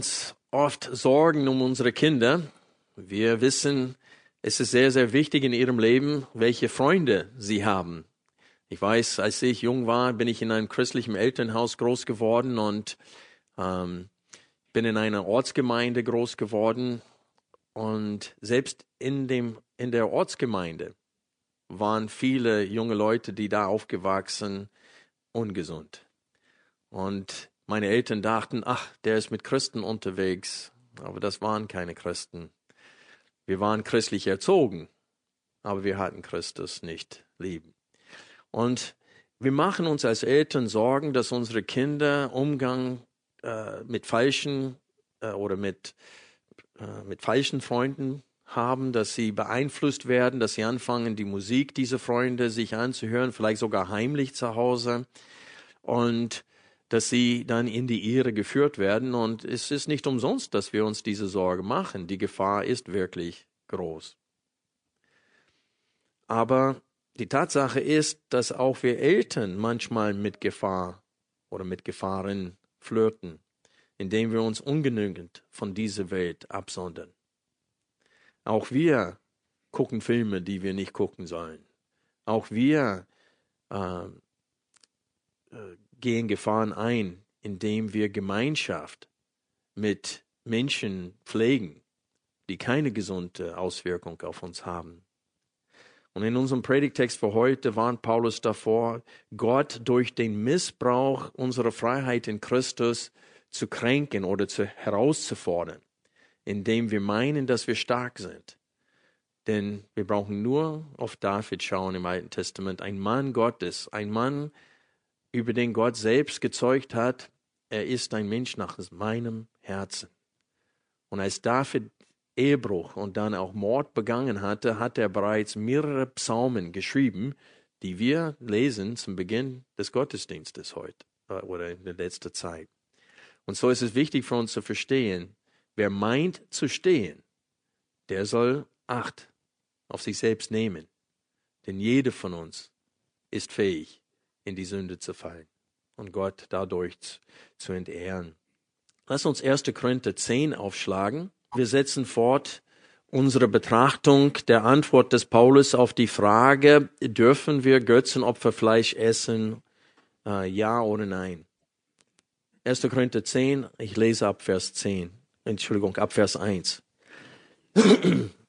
Uns oft Sorgen um unsere Kinder. Wir wissen, es ist sehr, sehr wichtig in ihrem Leben, welche Freunde sie haben. Ich weiß, als ich jung war, bin ich in einem christlichen Elternhaus groß geworden und ähm, bin in einer Ortsgemeinde groß geworden. Und selbst in, dem, in der Ortsgemeinde waren viele junge Leute, die da aufgewachsen, ungesund. Und meine Eltern dachten, ach, der ist mit Christen unterwegs. Aber das waren keine Christen. Wir waren christlich erzogen, aber wir hatten Christus nicht lieben. Und wir machen uns als Eltern Sorgen, dass unsere Kinder Umgang äh, mit falschen äh, oder mit, äh, mit falschen Freunden haben, dass sie beeinflusst werden, dass sie anfangen, die Musik dieser Freunde sich anzuhören, vielleicht sogar heimlich zu Hause. Und dass sie dann in die Irre geführt werden. Und es ist nicht umsonst, dass wir uns diese Sorge machen. Die Gefahr ist wirklich groß. Aber die Tatsache ist, dass auch wir Eltern manchmal mit Gefahr oder mit Gefahren flirten, indem wir uns ungenügend von dieser Welt absondern. Auch wir gucken Filme, die wir nicht gucken sollen. Auch wir äh, äh, gehen Gefahren ein, indem wir Gemeinschaft mit Menschen pflegen, die keine gesunde Auswirkung auf uns haben. Und in unserem Predigtext für heute warnt Paulus davor, Gott durch den Missbrauch unserer Freiheit in Christus zu kränken oder zu herauszufordern, indem wir meinen, dass wir stark sind. Denn wir brauchen nur auf David schauen im Alten Testament, ein Mann Gottes, ein Mann, über den Gott selbst gezeugt hat, er ist ein Mensch nach meinem Herzen. Und als David Ehebruch und dann auch Mord begangen hatte, hat er bereits mehrere Psalmen geschrieben, die wir lesen zum Beginn des Gottesdienstes heute äh, oder in der letzten Zeit. Und so ist es wichtig für uns zu verstehen, wer meint zu stehen, der soll Acht auf sich selbst nehmen. Denn jeder von uns ist fähig, in die Sünde zu fallen und Gott dadurch zu entehren. Lass uns 1. Korinther 10 aufschlagen. Wir setzen fort unsere Betrachtung der Antwort des Paulus auf die Frage, dürfen wir Götzenopferfleisch essen? Äh, ja oder nein? 1. Korinther 10, ich lese ab Vers 10. Entschuldigung, ab Vers 1.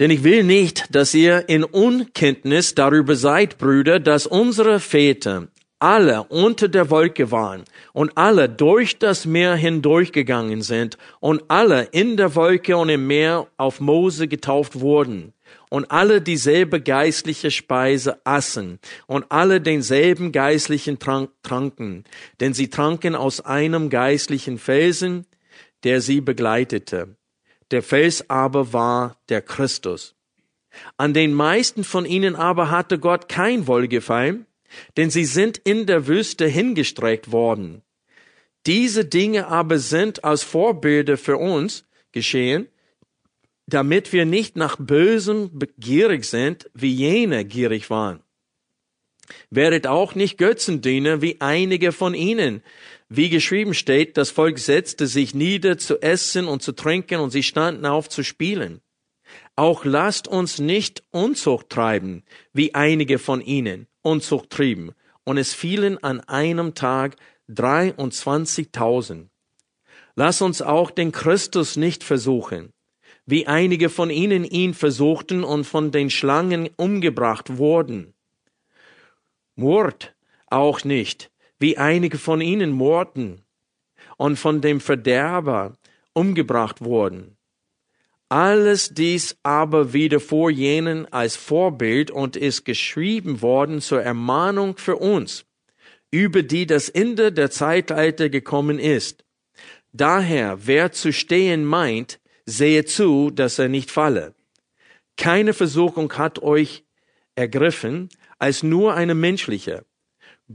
Denn ich will nicht, dass ihr in Unkenntnis darüber seid, Brüder, dass unsere Väter alle unter der Wolke waren und alle durch das Meer hindurchgegangen sind und alle in der Wolke und im Meer auf Mose getauft wurden und alle dieselbe geistliche Speise aßen und alle denselben geistlichen Trank tranken, denn sie tranken aus einem geistlichen Felsen, der sie begleitete. Der Fels aber war der Christus. An den meisten von ihnen aber hatte Gott kein Wohlgefallen, denn sie sind in der Wüste hingestreckt worden. Diese Dinge aber sind als Vorbilder für uns geschehen, damit wir nicht nach Bösem begierig sind, wie jene gierig waren. Werdet auch nicht Götzendiener wie einige von ihnen, wie geschrieben steht, das Volk setzte sich nieder zu essen und zu trinken und sie standen auf zu spielen. Auch lasst uns nicht Unzucht treiben, wie einige von ihnen Unzucht trieben, und es fielen an einem Tag 23.000. Lass uns auch den Christus nicht versuchen, wie einige von ihnen ihn versuchten und von den Schlangen umgebracht wurden. Mord auch nicht, wie einige von ihnen morden und von dem Verderber umgebracht wurden. Alles dies aber wieder vor jenen als Vorbild und ist geschrieben worden zur Ermahnung für uns, über die das Ende der Zeitalter gekommen ist. Daher, wer zu stehen meint, sehe zu, dass er nicht falle. Keine Versuchung hat euch ergriffen, als nur eine menschliche.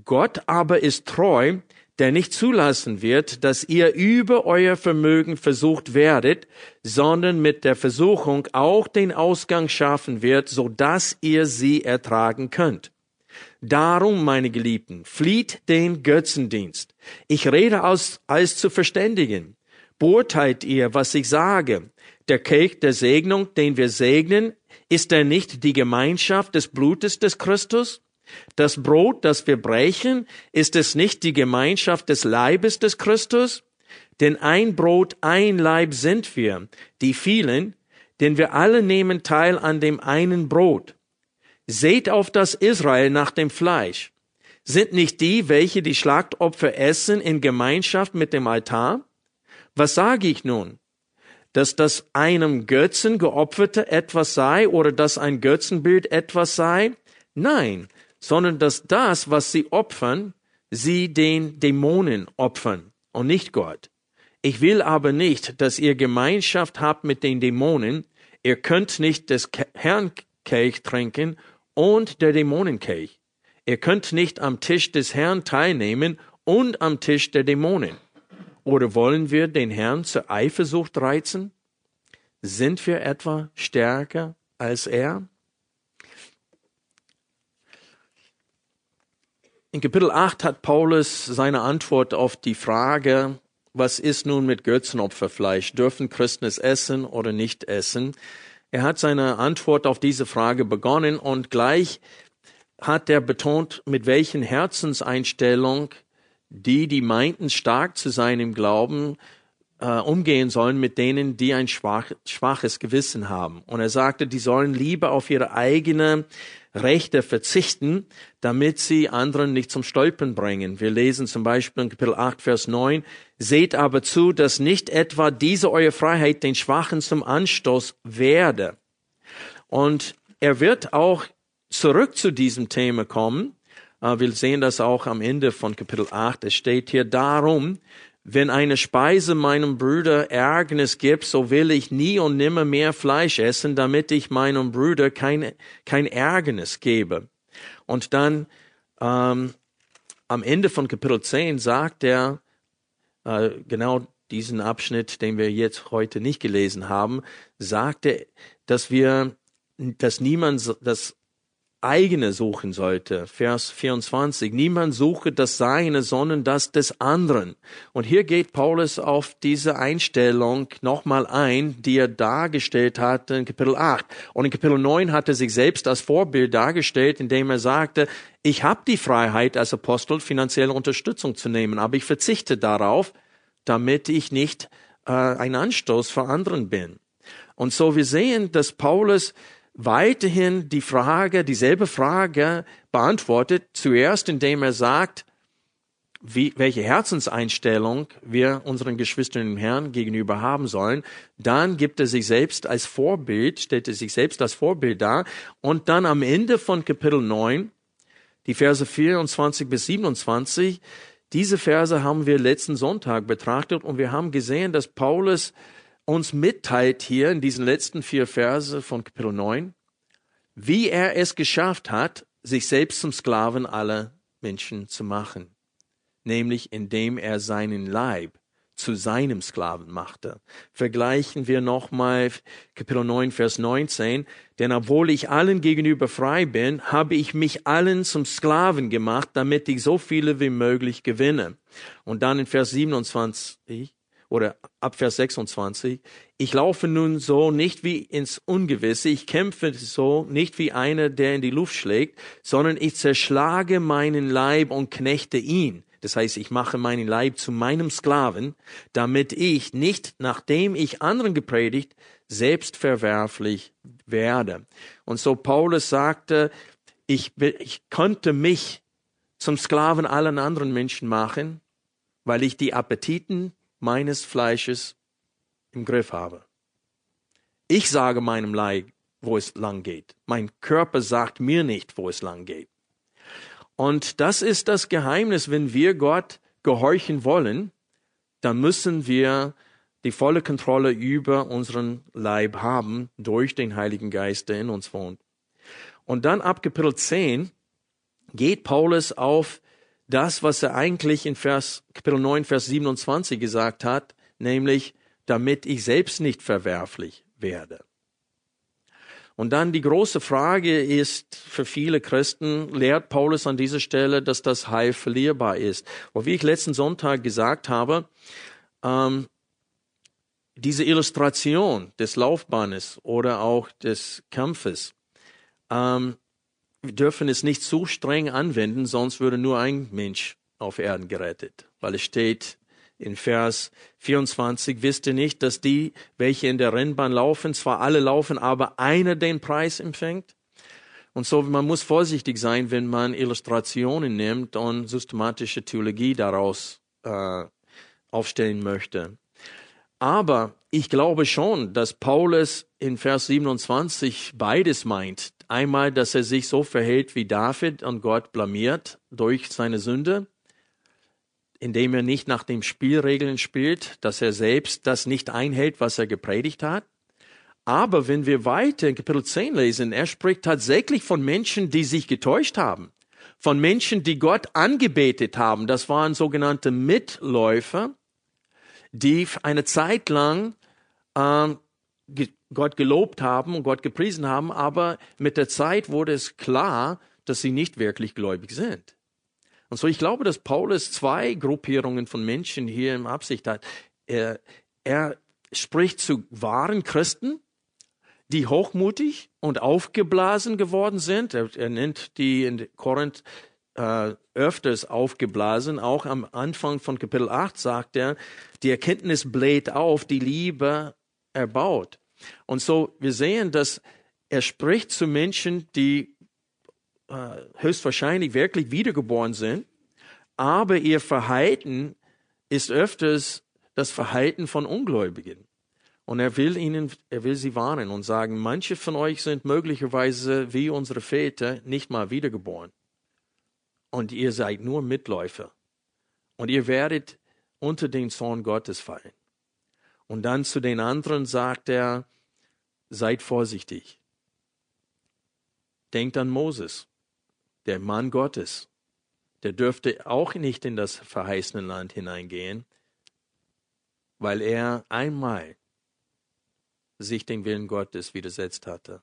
Gott aber ist treu, der nicht zulassen wird, dass ihr über euer Vermögen versucht werdet, sondern mit der Versuchung auch den Ausgang schaffen wird, so dass ihr sie ertragen könnt. Darum, meine Geliebten, flieht den Götzendienst. Ich rede als, als zu verständigen. Beurteilt ihr, was ich sage. Der Kelch der Segnung, den wir segnen, ist er nicht die Gemeinschaft des Blutes des Christus? Das Brot, das wir brechen, ist es nicht die Gemeinschaft des Leibes des Christus? Denn ein Brot, ein Leib sind wir, die vielen, denn wir alle nehmen teil an dem einen Brot. Seht auf das Israel nach dem Fleisch. Sind nicht die, welche die Schlachtopfer essen, in Gemeinschaft mit dem Altar? Was sage ich nun? Dass das einem Götzen geopferte etwas sei oder dass ein Götzenbild etwas sei? Nein, sondern dass das, was sie opfern, sie den Dämonen opfern und nicht Gott. Ich will aber nicht, dass ihr Gemeinschaft habt mit den Dämonen. Ihr könnt nicht des Herrn Kelch trinken und der Dämonenkelch. Ihr könnt nicht am Tisch des Herrn teilnehmen und am Tisch der Dämonen. Oder wollen wir den Herrn zur Eifersucht reizen? Sind wir etwa stärker als er? In Kapitel 8 hat Paulus seine Antwort auf die Frage, was ist nun mit Götzenopferfleisch? Dürfen Christen es essen oder nicht essen? Er hat seine Antwort auf diese Frage begonnen und gleich hat er betont, mit welchen Herzenseinstellung die, die meinten, stark zu sein im Glauben, äh, umgehen sollen mit denen, die ein schwach, schwaches Gewissen haben. Und er sagte, die sollen lieber auf ihre eigene Rechte verzichten, damit sie anderen nicht zum Stolpern bringen. Wir lesen zum Beispiel in Kapitel 8, Vers 9, Seht aber zu, dass nicht etwa diese eure Freiheit den Schwachen zum Anstoß werde. Und er wird auch zurück zu diesem Thema kommen. Äh, wir sehen das auch am Ende von Kapitel 8. Es steht hier darum, wenn eine Speise meinem Bruder Ärgernis gibt, so will ich nie und nimmer mehr Fleisch essen, damit ich meinem Bruder kein, kein Ärgernis gebe. Und dann ähm, am Ende von Kapitel 10 sagt er äh, genau diesen Abschnitt, den wir jetzt heute nicht gelesen haben, sagt er, dass wir, dass niemand das eigene suchen sollte. Vers 24. Niemand suche das Seine, sondern das des anderen. Und hier geht Paulus auf diese Einstellung nochmal ein, die er dargestellt hat in Kapitel 8. Und in Kapitel 9 hat er sich selbst als Vorbild dargestellt, indem er sagte, ich habe die Freiheit als Apostel finanzielle Unterstützung zu nehmen, aber ich verzichte darauf, damit ich nicht äh, ein Anstoß für anderen bin. Und so wir sehen, dass Paulus weiterhin die Frage, dieselbe Frage beantwortet, zuerst indem er sagt, wie, welche Herzenseinstellung wir unseren Geschwistern im Herrn gegenüber haben sollen. Dann gibt er sich selbst als Vorbild, stellt er sich selbst als Vorbild dar. Und dann am Ende von Kapitel 9, die Verse 24 bis 27, diese Verse haben wir letzten Sonntag betrachtet und wir haben gesehen, dass Paulus uns mitteilt hier in diesen letzten vier Verse von Kapitel 9, wie er es geschafft hat, sich selbst zum Sklaven aller Menschen zu machen, nämlich indem er seinen Leib zu seinem Sklaven machte. Vergleichen wir nochmal Kapitel 9, Vers 19. Denn obwohl ich allen gegenüber frei bin, habe ich mich allen zum Sklaven gemacht, damit ich so viele wie möglich gewinne. Und dann in Vers 27 oder ab Vers 26, ich laufe nun so nicht wie ins Ungewisse, ich kämpfe so nicht wie einer, der in die Luft schlägt, sondern ich zerschlage meinen Leib und knechte ihn. Das heißt, ich mache meinen Leib zu meinem Sklaven, damit ich nicht, nachdem ich anderen gepredigt, selbst verwerflich werde. Und so Paulus sagte, ich, ich konnte mich zum Sklaven allen anderen Menschen machen, weil ich die Appetiten meines Fleisches im Griff habe. Ich sage meinem Leib, wo es lang geht. Mein Körper sagt mir nicht, wo es lang geht. Und das ist das Geheimnis, wenn wir Gott gehorchen wollen, dann müssen wir die volle Kontrolle über unseren Leib haben durch den Heiligen Geist, der in uns wohnt. Und dann ab Kapitel 10 geht Paulus auf das, was er eigentlich in Vers, Kapitel 9, Vers 27 gesagt hat, nämlich, damit ich selbst nicht verwerflich werde. Und dann die große Frage ist für viele Christen, lehrt Paulus an dieser Stelle, dass das Heil verlierbar ist. Und wie ich letzten Sonntag gesagt habe, ähm, diese Illustration des Laufbahnes oder auch des Kampfes, ähm, wir dürfen es nicht zu streng anwenden, sonst würde nur ein Mensch auf Erden gerettet, weil es steht, in Vers 24, wisst ihr nicht, dass die, welche in der Rennbahn laufen, zwar alle laufen, aber einer den Preis empfängt? Und so, man muss vorsichtig sein, wenn man Illustrationen nimmt und systematische Theologie daraus äh, aufstellen möchte. Aber ich glaube schon, dass Paulus in Vers 27 beides meint. Einmal, dass er sich so verhält wie David und Gott blamiert durch seine Sünde indem er nicht nach den Spielregeln spielt, dass er selbst das nicht einhält, was er gepredigt hat. Aber wenn wir weiter in Kapitel 10 lesen, er spricht tatsächlich von Menschen, die sich getäuscht haben, von Menschen, die Gott angebetet haben. Das waren sogenannte Mitläufer, die eine Zeit lang äh, Gott gelobt haben und Gott gepriesen haben, aber mit der Zeit wurde es klar, dass sie nicht wirklich gläubig sind. Und so, ich glaube, dass Paulus zwei Gruppierungen von Menschen hier im Absicht hat. Er, er spricht zu wahren Christen, die hochmutig und aufgeblasen geworden sind. Er, er nennt die in Korinth äh, öfters aufgeblasen. Auch am Anfang von Kapitel 8 sagt er, die Erkenntnis bläht auf, die Liebe erbaut. Und so, wir sehen, dass er spricht zu Menschen, die äh, höchstwahrscheinlich wirklich wiedergeboren sind, aber ihr Verhalten ist öfters das Verhalten von Ungläubigen. Und er will ihnen, er will sie warnen und sagen, manche von euch sind möglicherweise wie unsere Väter nicht mal wiedergeboren. Und ihr seid nur Mitläufer. Und ihr werdet unter den Zorn Gottes fallen. Und dann zu den anderen sagt er, seid vorsichtig. Denkt an Moses der Mann Gottes, der dürfte auch nicht in das verheißene Land hineingehen, weil er einmal sich dem Willen Gottes widersetzt hatte.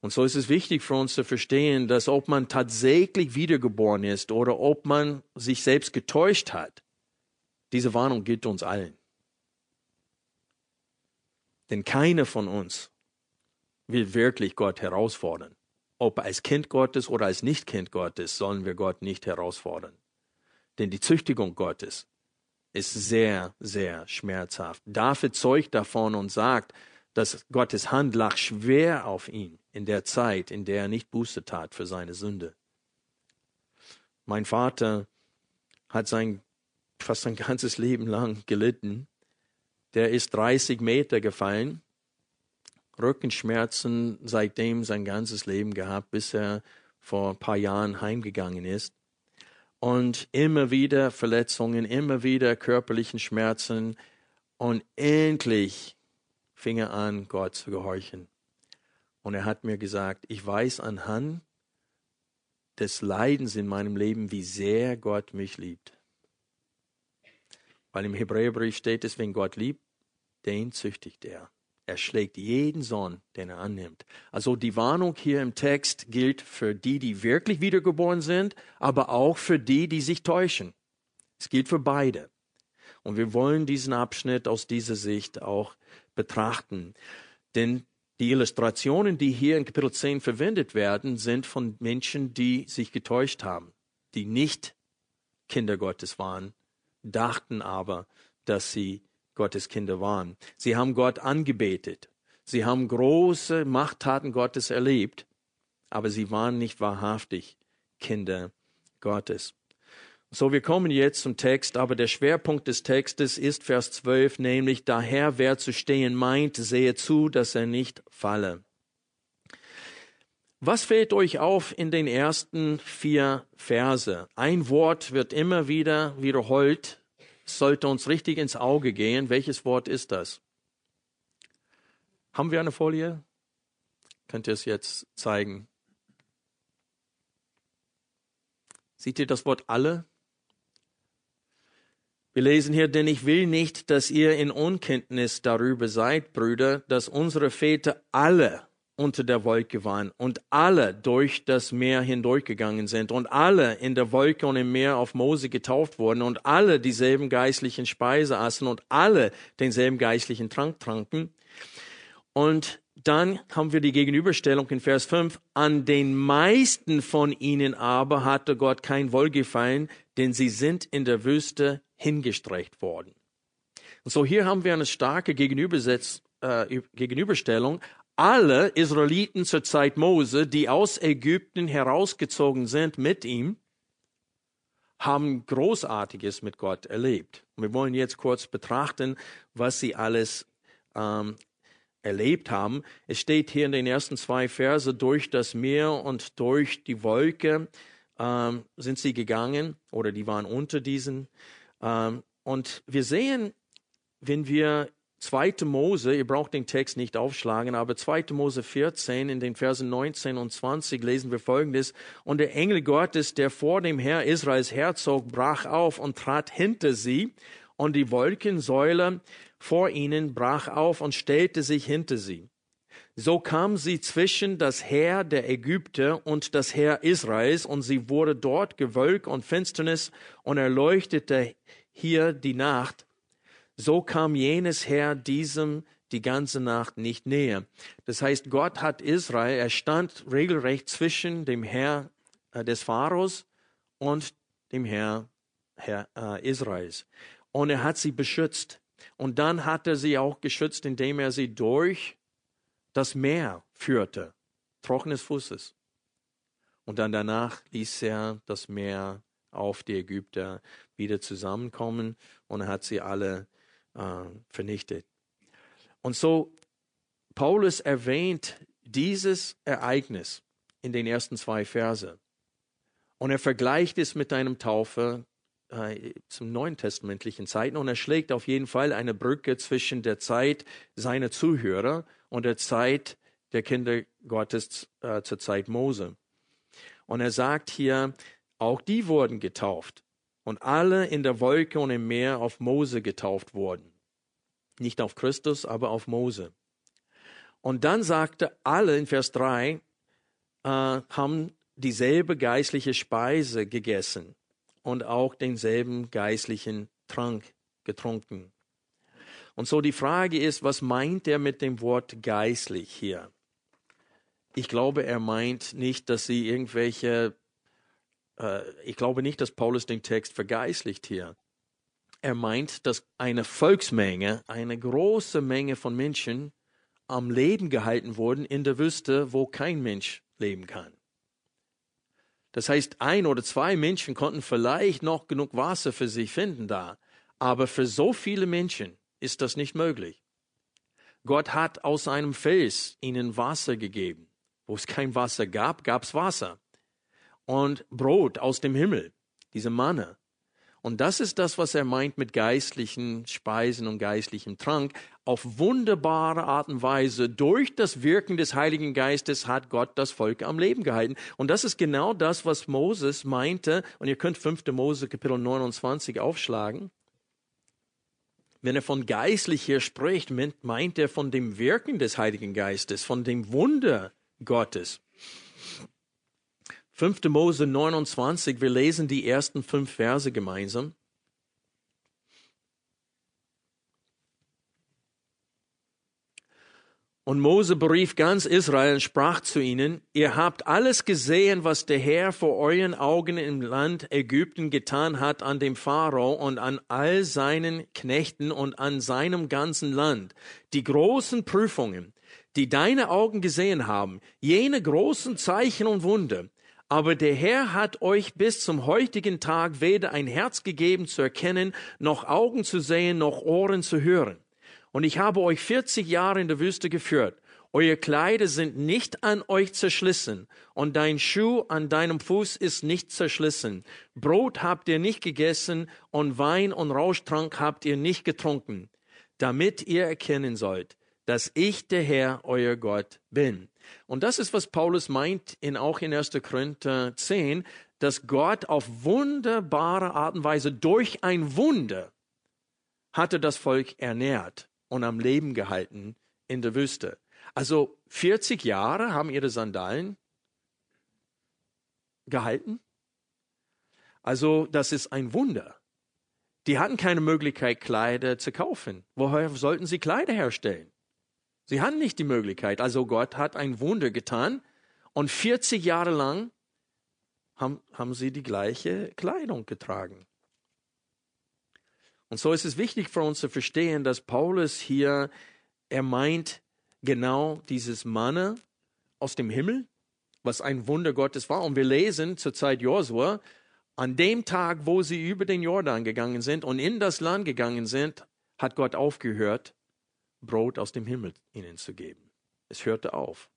Und so ist es wichtig für uns zu verstehen, dass ob man tatsächlich wiedergeboren ist oder ob man sich selbst getäuscht hat, diese Warnung gilt uns allen. Denn keiner von uns will wirklich Gott herausfordern ob als Kind Gottes oder als Nicht-Kind Gottes, sollen wir Gott nicht herausfordern. Denn die Züchtigung Gottes ist sehr, sehr schmerzhaft. David zeugt davon und sagt, dass Gottes Hand lag schwer auf ihn in der Zeit, in der er nicht Buße tat für seine Sünde. Mein Vater hat sein, fast sein ganzes Leben lang gelitten. Der ist 30 Meter gefallen Rückenschmerzen seitdem sein ganzes Leben gehabt, bis er vor ein paar Jahren heimgegangen ist. Und immer wieder Verletzungen, immer wieder körperlichen Schmerzen. Und endlich fing er an, Gott zu gehorchen. Und er hat mir gesagt, ich weiß anhand des Leidens in meinem Leben, wie sehr Gott mich liebt. Weil im Hebräerbrief steht es, wenn Gott liebt, den züchtigt er. Er schlägt jeden Sohn, den er annimmt. Also die Warnung hier im Text gilt für die, die wirklich wiedergeboren sind, aber auch für die, die sich täuschen. Es gilt für beide. Und wir wollen diesen Abschnitt aus dieser Sicht auch betrachten. Denn die Illustrationen, die hier in Kapitel 10 verwendet werden, sind von Menschen, die sich getäuscht haben, die nicht Kinder Gottes waren, dachten aber, dass sie Gottes Kinder waren. Sie haben Gott angebetet. Sie haben große Machttaten Gottes erlebt, aber sie waren nicht wahrhaftig Kinder Gottes. So, wir kommen jetzt zum Text, aber der Schwerpunkt des Textes ist Vers 12, nämlich daher, wer zu stehen meint, sehe zu, dass er nicht falle. Was fällt euch auf in den ersten vier Verse? Ein Wort wird immer wieder wiederholt, sollte uns richtig ins Auge gehen. Welches Wort ist das? Haben wir eine Folie? Könnt ihr es jetzt zeigen? Seht ihr das Wort alle? Wir lesen hier, denn ich will nicht, dass ihr in Unkenntnis darüber seid, Brüder, dass unsere Väter alle unter der Wolke waren und alle durch das Meer hindurchgegangen sind und alle in der Wolke und im Meer auf Mose getauft wurden und alle dieselben geistlichen Speise aßen und alle denselben geistlichen Trank tranken. Und dann haben wir die Gegenüberstellung in Vers 5. An den meisten von ihnen aber hatte Gott kein Wohlgefallen, denn sie sind in der Wüste hingestreckt worden. Und so hier haben wir eine starke äh, Gegenüberstellung. Alle Israeliten zur Zeit Mose, die aus Ägypten herausgezogen sind mit ihm, haben Großartiges mit Gott erlebt. Wir wollen jetzt kurz betrachten, was sie alles ähm, erlebt haben. Es steht hier in den ersten zwei Verse, durch das Meer und durch die Wolke ähm, sind sie gegangen oder die waren unter diesen ähm, und wir sehen, wenn wir 2. Mose, ihr braucht den Text nicht aufschlagen, aber 2. Mose 14 in den Versen 19 und 20 lesen wir folgendes. Und der Engel Gottes, der vor dem Herr Israels herzog, brach auf und trat hinter sie und die Wolkensäule vor ihnen brach auf und stellte sich hinter sie. So kam sie zwischen das Heer der Ägypter und das Heer Israels, und sie wurde dort Gewölk und Finsternis und erleuchtete hier die Nacht. So kam jenes Heer diesem die ganze Nacht nicht näher. Das heißt, Gott hat Israel, er stand regelrecht zwischen dem Herr äh, des Pharaos und dem Herr, Herr äh, Israels. Und er hat sie beschützt. Und dann hat er sie auch geschützt, indem er sie durch das Meer führte, trockenes Fußes. Und dann danach ließ er das Meer auf die Ägypter wieder zusammenkommen und er hat sie alle äh, vernichtet. Und so, Paulus erwähnt dieses Ereignis in den ersten zwei Verse. Und er vergleicht es mit einem Taufe äh, zum neuen testamentlichen Zeiten und er schlägt auf jeden Fall eine Brücke zwischen der Zeit seiner Zuhörer und der Zeit der Kinder Gottes äh, zur Zeit Mose. Und er sagt hier, auch die wurden getauft und alle in der Wolke und im Meer auf Mose getauft wurden. Nicht auf Christus, aber auf Mose. Und dann sagte alle in Vers 3, äh, haben dieselbe geistliche Speise gegessen und auch denselben geistlichen Trank getrunken. Und so die Frage ist, was meint er mit dem Wort geistlich hier? Ich glaube, er meint nicht, dass sie irgendwelche, äh, ich glaube nicht, dass Paulus den Text vergeistlicht hier. Er meint, dass eine Volksmenge, eine große Menge von Menschen am Leben gehalten wurden in der Wüste, wo kein Mensch leben kann. Das heißt, ein oder zwei Menschen konnten vielleicht noch genug Wasser für sich finden da, aber für so viele Menschen ist das nicht möglich. Gott hat aus einem Fels ihnen Wasser gegeben. Wo es kein Wasser gab, gab es Wasser. Und Brot aus dem Himmel, diese Manne. Und das ist das, was er meint mit geistlichen Speisen und geistlichem Trank. Auf wunderbare Art und Weise, durch das Wirken des Heiligen Geistes hat Gott das Volk am Leben gehalten. Und das ist genau das, was Moses meinte. Und ihr könnt 5. Mose Kapitel 29 aufschlagen. Wenn er von geistlich hier spricht, meint er von dem Wirken des Heiligen Geistes, von dem Wunder Gottes. 5. Mose 29, wir lesen die ersten fünf Verse gemeinsam. Und Mose berief ganz Israel und sprach zu ihnen, ihr habt alles gesehen, was der Herr vor euren Augen im Land Ägypten getan hat an dem Pharao und an all seinen Knechten und an seinem ganzen Land. Die großen Prüfungen, die deine Augen gesehen haben, jene großen Zeichen und Wunder. Aber der Herr hat euch bis zum heutigen Tag weder ein Herz gegeben zu erkennen, noch Augen zu sehen, noch Ohren zu hören. Und ich habe euch 40 Jahre in der Wüste geführt. Eure Kleider sind nicht an euch zerschlissen und dein Schuh an deinem Fuß ist nicht zerschlissen. Brot habt ihr nicht gegessen und Wein und Rauschtrank habt ihr nicht getrunken, damit ihr erkennen sollt, dass ich der Herr, euer Gott, bin. Und das ist, was Paulus meint, in, auch in 1. Korinther 10, dass Gott auf wunderbare Art und Weise durch ein Wunder hatte das Volk ernährt und am Leben gehalten in der Wüste. Also 40 Jahre haben ihre Sandalen gehalten. Also das ist ein Wunder. Die hatten keine Möglichkeit, Kleider zu kaufen. Woher sollten sie Kleider herstellen? Sie hatten nicht die Möglichkeit. Also Gott hat ein Wunder getan und 40 Jahre lang haben, haben sie die gleiche Kleidung getragen. Und so ist es wichtig für uns zu verstehen, dass Paulus hier, er meint genau dieses Manne aus dem Himmel, was ein Wunder Gottes war. Und wir lesen zur Zeit Josua, an dem Tag, wo sie über den Jordan gegangen sind und in das Land gegangen sind, hat Gott aufgehört, Brot aus dem Himmel ihnen zu geben. Es hörte auf.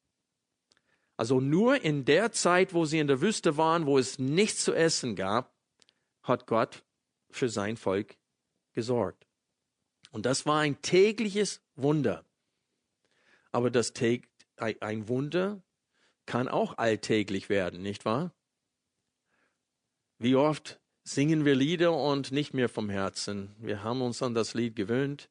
Also nur in der Zeit, wo sie in der Wüste waren, wo es nichts zu essen gab, hat Gott für sein Volk gesorgt. Und das war ein tägliches Wunder. Aber das ein Wunder kann auch alltäglich werden, nicht wahr? Wie oft singen wir Lieder und nicht mehr vom Herzen. Wir haben uns an das Lied gewöhnt,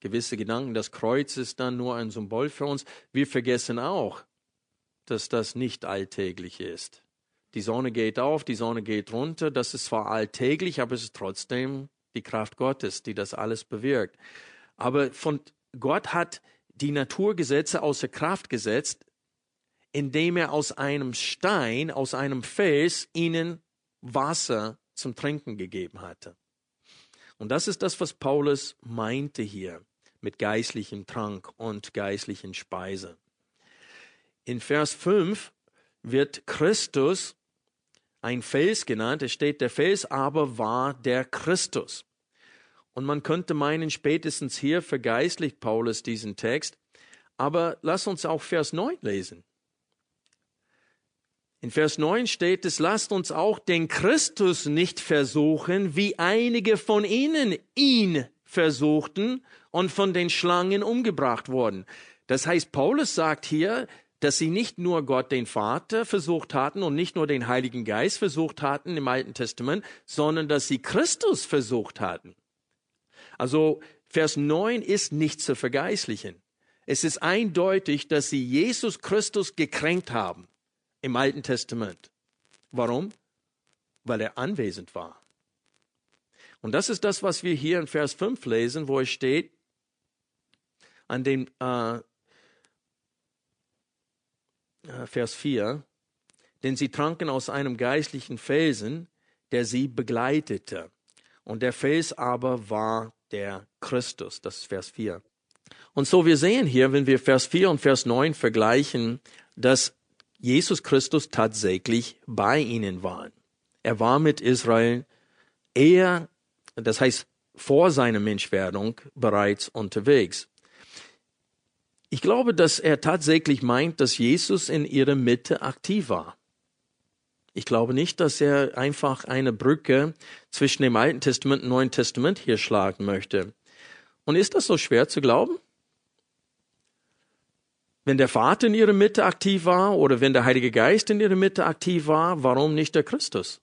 gewisse Gedanken. Das Kreuz ist dann nur ein Symbol für uns. Wir vergessen auch, dass das nicht alltäglich ist. Die Sonne geht auf, die Sonne geht runter. Das ist zwar alltäglich, aber es ist trotzdem die Kraft Gottes, die das alles bewirkt. Aber von Gott hat die Naturgesetze außer Kraft gesetzt, indem er aus einem Stein, aus einem Fels ihnen Wasser zum Trinken gegeben hatte. Und das ist das, was Paulus meinte hier mit geistlichem Trank und geistlichen Speise. In Vers 5 wird Christus ein Fels genannt. Es steht, der Fels aber war der Christus. Und man könnte meinen, spätestens hier vergeistlicht Paulus diesen Text. Aber lass uns auch Vers 9 lesen. In Vers 9 steht es, lasst uns auch den Christus nicht versuchen, wie einige von ihnen ihn versuchten und von den Schlangen umgebracht wurden. Das heißt, Paulus sagt hier, dass sie nicht nur Gott den Vater versucht hatten und nicht nur den Heiligen Geist versucht hatten im Alten Testament, sondern dass sie Christus versucht hatten. Also Vers 9 ist nicht zu vergeistlichen. Es ist eindeutig, dass sie Jesus Christus gekränkt haben im Alten Testament. Warum? Weil er anwesend war. Und das ist das, was wir hier in Vers 5 lesen, wo es steht, an dem äh, äh, Vers 4, denn sie tranken aus einem geistlichen Felsen, der sie begleitete. Und der Fels aber war der Christus. Das ist Vers 4. Und so wir sehen hier, wenn wir Vers 4 und Vers 9 vergleichen, dass Jesus Christus tatsächlich bei ihnen war. Er war mit Israel, er, das heißt vor seiner Menschwerdung bereits unterwegs. Ich glaube, dass er tatsächlich meint, dass Jesus in ihrer Mitte aktiv war. Ich glaube nicht, dass er einfach eine Brücke zwischen dem Alten Testament und Neuen Testament hier schlagen möchte. Und ist das so schwer zu glauben? Wenn der Vater in ihrer Mitte aktiv war oder wenn der Heilige Geist in ihrer Mitte aktiv war, warum nicht der Christus?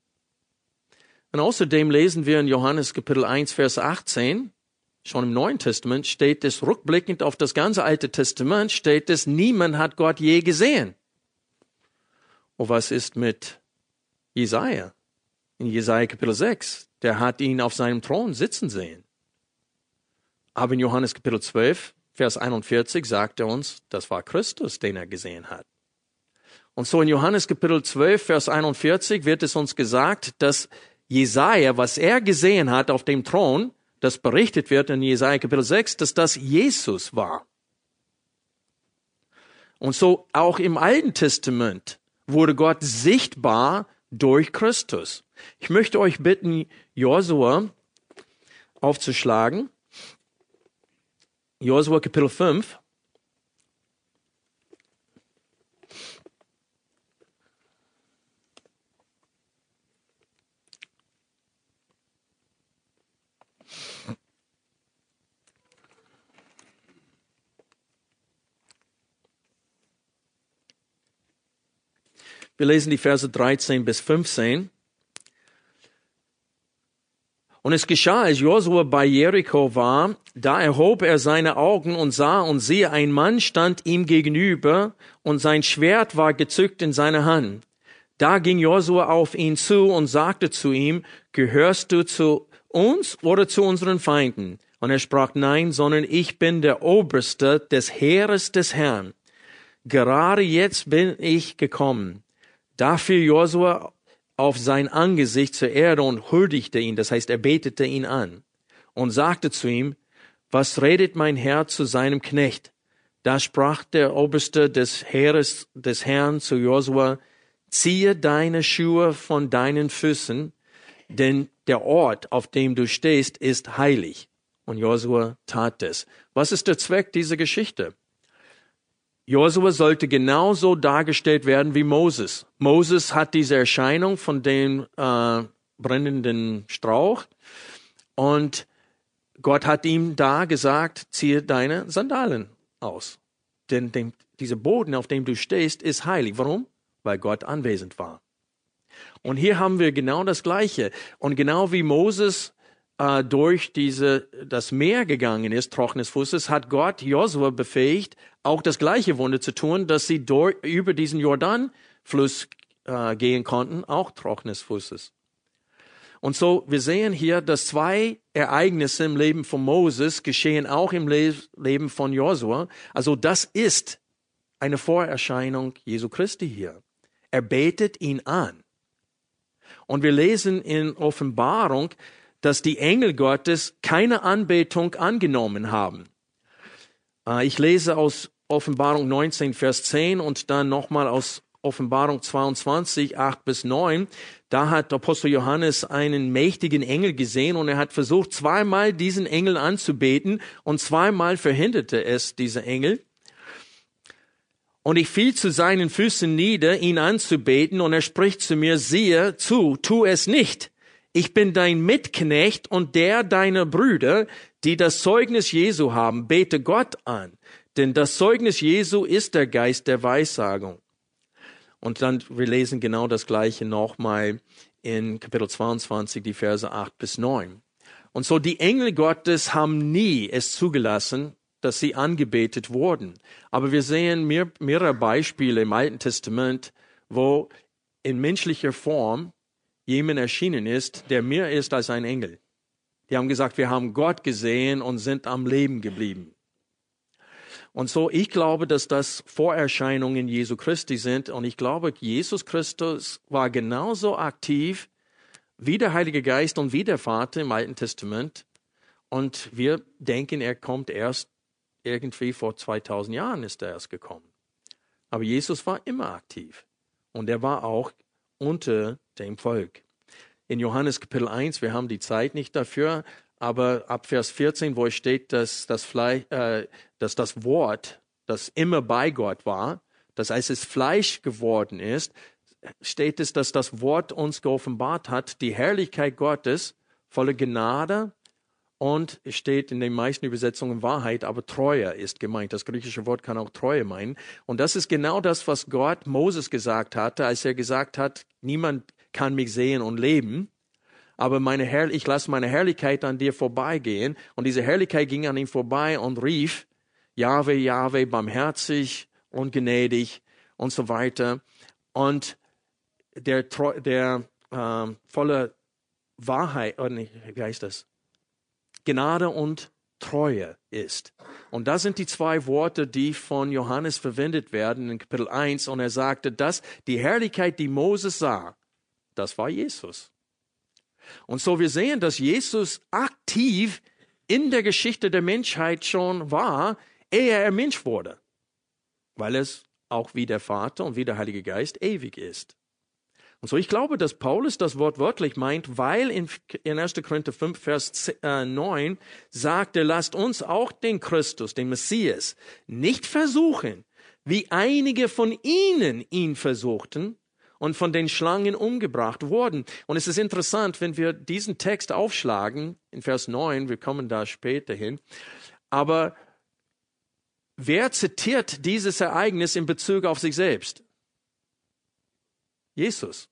Und außerdem lesen wir in Johannes Kapitel 1, Vers 18, Schon im Neuen Testament steht es, rückblickend auf das ganze Alte Testament, steht es, niemand hat Gott je gesehen. Und was ist mit Jesaja? In Jesaja Kapitel 6, der hat ihn auf seinem Thron sitzen sehen. Aber in Johannes Kapitel 12, Vers 41 sagt er uns, das war Christus, den er gesehen hat. Und so in Johannes Kapitel 12, Vers 41 wird es uns gesagt, dass Jesaja, was er gesehen hat auf dem Thron, das berichtet wird in Jesaja Kapitel 6, dass das Jesus war. Und so auch im Alten Testament wurde Gott sichtbar durch Christus. Ich möchte euch bitten, Josua aufzuschlagen. Josua Kapitel 5. Wir lesen die Verse 13 bis 15. Und es geschah, als Josua bei Jericho war, da erhob er seine Augen und sah und siehe, ein Mann stand ihm gegenüber und sein Schwert war gezückt in seiner Hand. Da ging Josua auf ihn zu und sagte zu ihm, gehörst du zu uns oder zu unseren Feinden? Und er sprach, nein, sondern ich bin der Oberste des Heeres des Herrn. Gerade jetzt bin ich gekommen. Da fiel Josua auf sein Angesicht zur Erde und huldigte ihn, das heißt, er betete ihn an und sagte zu ihm, was redet mein Herr zu seinem Knecht? Da sprach der Oberste des Heeres des Herrn zu Josua, ziehe deine Schuhe von deinen Füßen, denn der Ort, auf dem du stehst, ist heilig. Und Josua tat es. Was ist der Zweck dieser Geschichte? Josua sollte genauso dargestellt werden wie Moses. Moses hat diese Erscheinung von dem äh, brennenden Strauch und Gott hat ihm da gesagt, ziehe deine Sandalen aus. Denn dem, dieser Boden, auf dem du stehst, ist heilig. Warum? Weil Gott anwesend war. Und hier haben wir genau das Gleiche. Und genau wie Moses äh, durch diese, das Meer gegangen ist, trockenes Fußes, hat Gott Josua befähigt, auch das gleiche Wunder zu tun, dass sie durch, über diesen Jordanfluss äh, gehen konnten, auch trockenes Fußes. Und so, wir sehen hier, dass zwei Ereignisse im Leben von Moses geschehen auch im Le Leben von Josua. Also das ist eine Vorerscheinung Jesu Christi hier. Er betet ihn an. Und wir lesen in Offenbarung, dass die Engel Gottes keine Anbetung angenommen haben. Äh, ich lese aus Offenbarung 19, Vers 10 und dann nochmal aus Offenbarung 22, 8 bis 9. Da hat Apostel Johannes einen mächtigen Engel gesehen und er hat versucht, zweimal diesen Engel anzubeten und zweimal verhinderte es dieser Engel. Und ich fiel zu seinen Füßen nieder, ihn anzubeten, und er spricht zu mir, siehe zu, tu es nicht ich bin dein Mitknecht und der deiner Brüder, die das Zeugnis Jesu haben, bete Gott an, denn das Zeugnis Jesu ist der Geist der Weissagung. Und dann, wir lesen genau das Gleiche nochmal in Kapitel 22, die Verse 8 bis 9. Und so die Engel Gottes haben nie es zugelassen, dass sie angebetet wurden. Aber wir sehen mehr, mehrere Beispiele im Alten Testament, wo in menschlicher Form jemand erschienen ist, der mehr ist als ein Engel. Die haben gesagt, wir haben Gott gesehen und sind am Leben geblieben. Und so, ich glaube, dass das Vorerscheinungen Jesu Christi sind. Und ich glaube, Jesus Christus war genauso aktiv wie der Heilige Geist und wie der Vater im Alten Testament. Und wir denken, er kommt erst irgendwie vor 2000 Jahren ist er erst gekommen. Aber Jesus war immer aktiv. Und er war auch unter dem Volk. In Johannes Kapitel 1, wir haben die Zeit nicht dafür, aber ab Vers 14, wo es steht, dass das, Fleisch, äh, dass das Wort, das immer bei Gott war, dass als es Fleisch geworden ist, steht es, dass das Wort uns geoffenbart hat, die Herrlichkeit Gottes, volle Gnade und es steht in den meisten Übersetzungen Wahrheit, aber Treue ist gemeint. Das griechische Wort kann auch Treue meinen. Und das ist genau das, was Gott Moses gesagt hatte, als er gesagt hat, niemand kann mich sehen und leben. Aber meine Herr ich lasse meine Herrlichkeit an dir vorbeigehen. Und diese Herrlichkeit ging an ihm vorbei und rief, Jahwe, Jahwe, barmherzig und gnädig und so weiter. Und der, der äh, volle Wahrheit, oder nicht, wie heißt das? Gnade und Treue ist. Und das sind die zwei Worte, die von Johannes verwendet werden in Kapitel 1. Und er sagte, dass die Herrlichkeit, die Moses sah, das war Jesus. Und so wir sehen, dass Jesus aktiv in der Geschichte der Menschheit schon war, ehe er Mensch wurde, weil es auch wie der Vater und wie der Heilige Geist ewig ist. Und so ich glaube, dass Paulus das Wort wörtlich meint, weil in, 1. Korinther 5, Vers 9 äh, sagte, lasst uns auch den Christus, den Messias, nicht versuchen, wie einige von ihnen ihn versuchten und von den Schlangen umgebracht wurden. Und es ist interessant, wenn wir diesen Text aufschlagen, in Vers 9, wir kommen da später hin, aber wer zitiert dieses Ereignis in Bezug auf sich selbst? Jesus.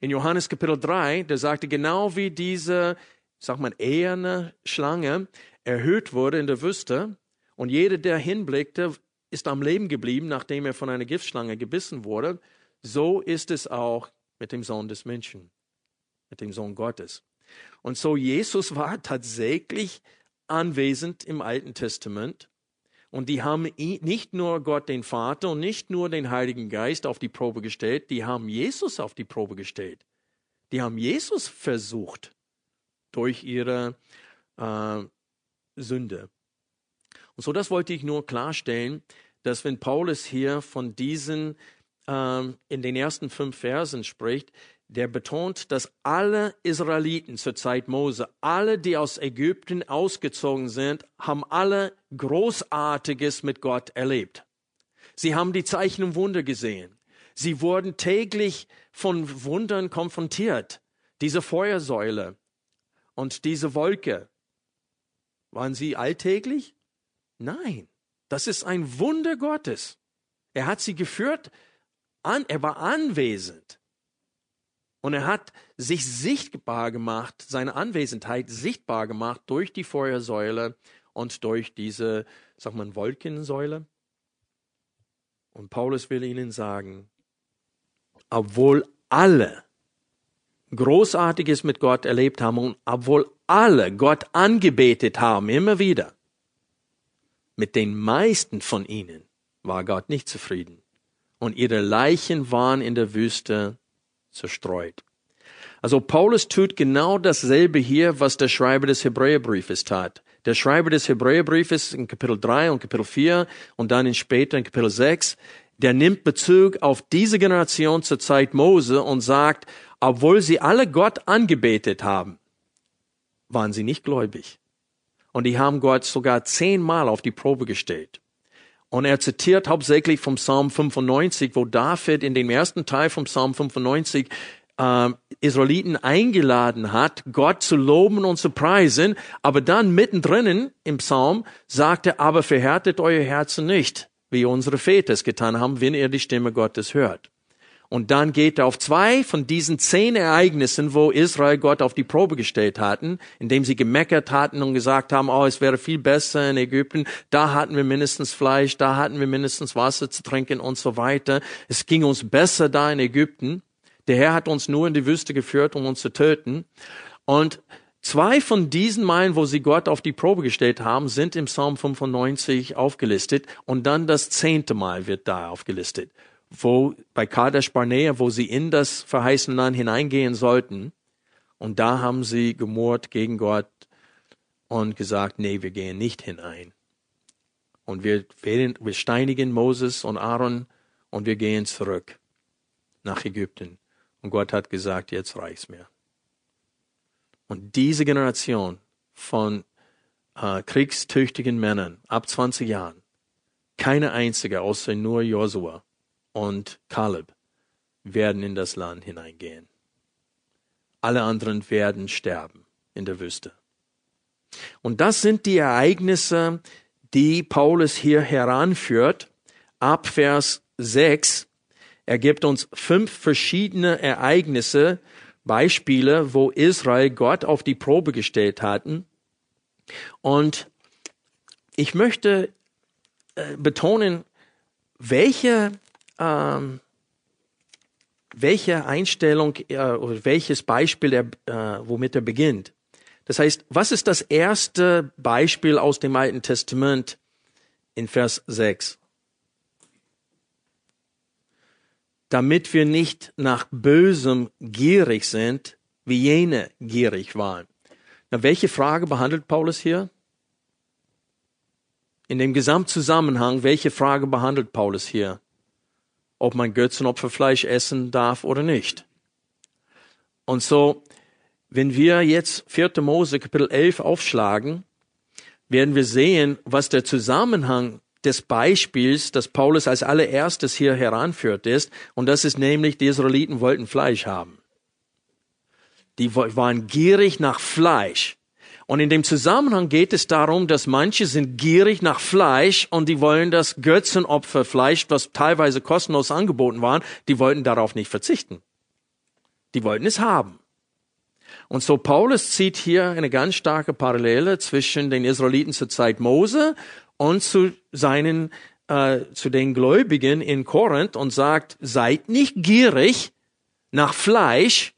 In Johannes Kapitel 3, der sagte, genau wie diese, sag mal, eherne Schlange erhöht wurde in der Wüste und jeder, der hinblickte, ist am Leben geblieben, nachdem er von einer Giftschlange gebissen wurde, so ist es auch mit dem Sohn des Menschen, mit dem Sohn Gottes. Und so Jesus war tatsächlich anwesend im Alten Testament und die haben nicht nur Gott den Vater und nicht nur den Heiligen Geist auf die Probe gestellt, die haben Jesus auf die Probe gestellt. Die haben Jesus versucht durch ihre äh, Sünde. Und so das wollte ich nur klarstellen, dass wenn Paulus hier von diesen ähm, in den ersten fünf Versen spricht, der betont, dass alle Israeliten zur Zeit Mose, alle, die aus Ägypten ausgezogen sind, haben alle Großartiges mit Gott erlebt. Sie haben die Zeichen und Wunder gesehen. Sie wurden täglich von Wundern konfrontiert. Diese Feuersäule und diese Wolke. Waren sie alltäglich? Nein. Das ist ein Wunder Gottes. Er hat sie geführt, an, er war anwesend. Und er hat sich sichtbar gemacht, seine Anwesenheit sichtbar gemacht durch die Feuersäule und durch diese, sag mal, Wolkensäule. Und Paulus will ihnen sagen, obwohl alle Großartiges mit Gott erlebt haben und obwohl alle Gott angebetet haben, immer wieder, mit den meisten von ihnen war Gott nicht zufrieden. Und ihre Leichen waren in der Wüste zerstreut. Also Paulus tut genau dasselbe hier, was der Schreiber des Hebräerbriefes tat. Der Schreiber des Hebräerbriefes in Kapitel 3 und Kapitel 4 und dann in später in Kapitel 6, der nimmt Bezug auf diese Generation zur Zeit Mose und sagt, obwohl sie alle Gott angebetet haben, waren sie nicht gläubig. Und die haben Gott sogar zehnmal auf die Probe gestellt. Und er zitiert hauptsächlich vom Psalm 95, wo David in dem ersten Teil vom Psalm 95 äh, Israeliten eingeladen hat, Gott zu loben und zu preisen. Aber dann mittendrin im Psalm sagt er, aber verhärtet euer Herzen nicht, wie unsere Väter es getan haben, wenn ihr die Stimme Gottes hört. Und dann geht er auf zwei von diesen zehn Ereignissen, wo Israel Gott auf die Probe gestellt hatten, indem sie gemeckert hatten und gesagt haben, oh, es wäre viel besser in Ägypten, da hatten wir mindestens Fleisch, da hatten wir mindestens Wasser zu trinken und so weiter. Es ging uns besser da in Ägypten. Der Herr hat uns nur in die Wüste geführt, um uns zu töten. Und zwei von diesen Malen, wo sie Gott auf die Probe gestellt haben, sind im Psalm 95 aufgelistet. Und dann das zehnte Mal wird da aufgelistet wo bei Kadesh Barnea, wo sie in das verheißene Land hineingehen sollten. Und da haben sie gemurrt gegen Gott und gesagt, nee, wir gehen nicht hinein. Und wir, wir steinigen Moses und Aaron und wir gehen zurück nach Ägypten. Und Gott hat gesagt, jetzt reicht's mir. Und diese Generation von äh, kriegstüchtigen Männern ab 20 Jahren, keine einzige außer nur Josua, und Kaleb werden in das Land hineingehen. Alle anderen werden sterben in der Wüste. Und das sind die Ereignisse, die Paulus hier heranführt. Ab Vers 6. Er gibt uns fünf verschiedene Ereignisse, Beispiele, wo Israel Gott auf die Probe gestellt hatten. Und ich möchte äh, betonen, welche ähm, welche Einstellung äh, oder welches Beispiel er, äh, womit er beginnt. Das heißt, was ist das erste Beispiel aus dem Alten Testament, in Vers 6. Damit wir nicht nach Bösem gierig sind, wie jene gierig waren. Na, welche Frage behandelt Paulus hier? In dem Gesamtzusammenhang, welche Frage behandelt Paulus hier? Ob man Götzenopferfleisch essen darf oder nicht. Und so, wenn wir jetzt 4. Mose Kapitel 11 aufschlagen, werden wir sehen, was der Zusammenhang des Beispiels, das Paulus als allererstes hier heranführt, ist. Und das ist nämlich, die Israeliten wollten Fleisch haben. Die waren gierig nach Fleisch. Und in dem Zusammenhang geht es darum, dass manche sind gierig nach Fleisch und die wollen das Götzenopferfleisch, was teilweise kostenlos angeboten war, die wollten darauf nicht verzichten. Die wollten es haben. Und so Paulus zieht hier eine ganz starke Parallele zwischen den Israeliten zur Zeit Mose und zu seinen äh, zu den Gläubigen in Korinth und sagt: Seid nicht gierig nach Fleisch,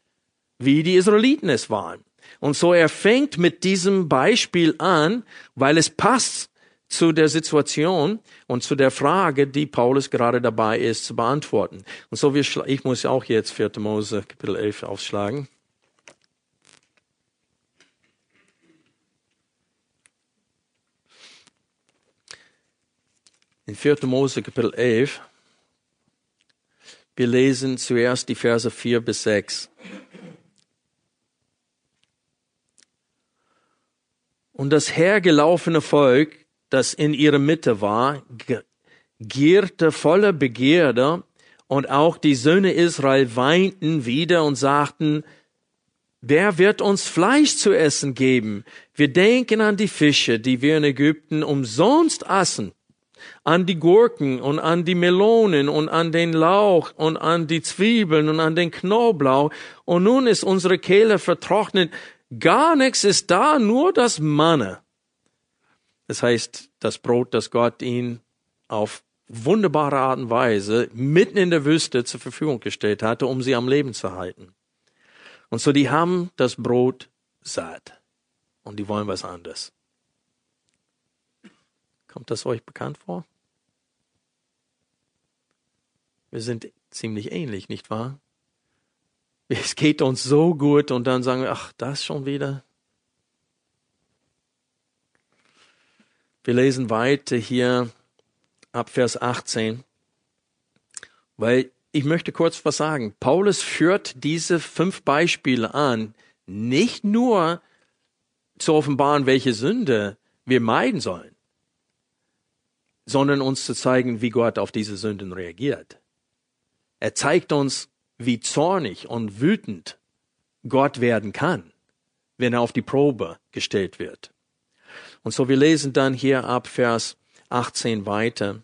wie die Israeliten es waren. Und so er fängt mit diesem Beispiel an, weil es passt zu der Situation und zu der Frage, die Paulus gerade dabei ist zu beantworten. Und so wir, ich muss auch jetzt 4. Mose Kapitel 11 aufschlagen. In 4. Mose Kapitel 11, wir lesen zuerst die Verse 4 bis 6. Und das hergelaufene Volk, das in ihrer Mitte war, gierte voller Begierde, und auch die Söhne Israel weinten wieder und sagten, Wer wird uns Fleisch zu essen geben? Wir denken an die Fische, die wir in Ägypten umsonst aßen an die Gurken und an die Melonen und an den Lauch und an die Zwiebeln und an den Knoblauch. Und nun ist unsere Kehle vertrocknet. Gar nichts ist da, nur das Manne. Das heißt, das Brot, das Gott ihn auf wunderbare Art und Weise mitten in der Wüste zur Verfügung gestellt hatte, um sie am Leben zu halten. Und so, die haben das Brot satt. Und die wollen was anderes. Kommt das euch bekannt vor? Wir sind ziemlich ähnlich, nicht wahr? Es geht uns so gut und dann sagen wir, ach, das schon wieder. Wir lesen weiter hier ab Vers 18, weil ich möchte kurz was sagen. Paulus führt diese fünf Beispiele an, nicht nur zu offenbaren, welche Sünde wir meiden sollen, sondern uns zu zeigen, wie Gott auf diese Sünden reagiert. Er zeigt uns, wie zornig und wütend Gott werden kann, wenn er auf die Probe gestellt wird. Und so wir lesen dann hier ab Vers 18 weiter.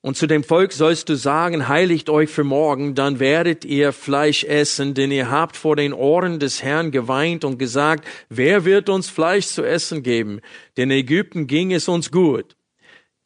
Und zu dem Volk sollst du sagen, heiligt euch für morgen, dann werdet ihr Fleisch essen, denn ihr habt vor den Ohren des Herrn geweint und gesagt, wer wird uns Fleisch zu essen geben? Denn Ägypten ging es uns gut.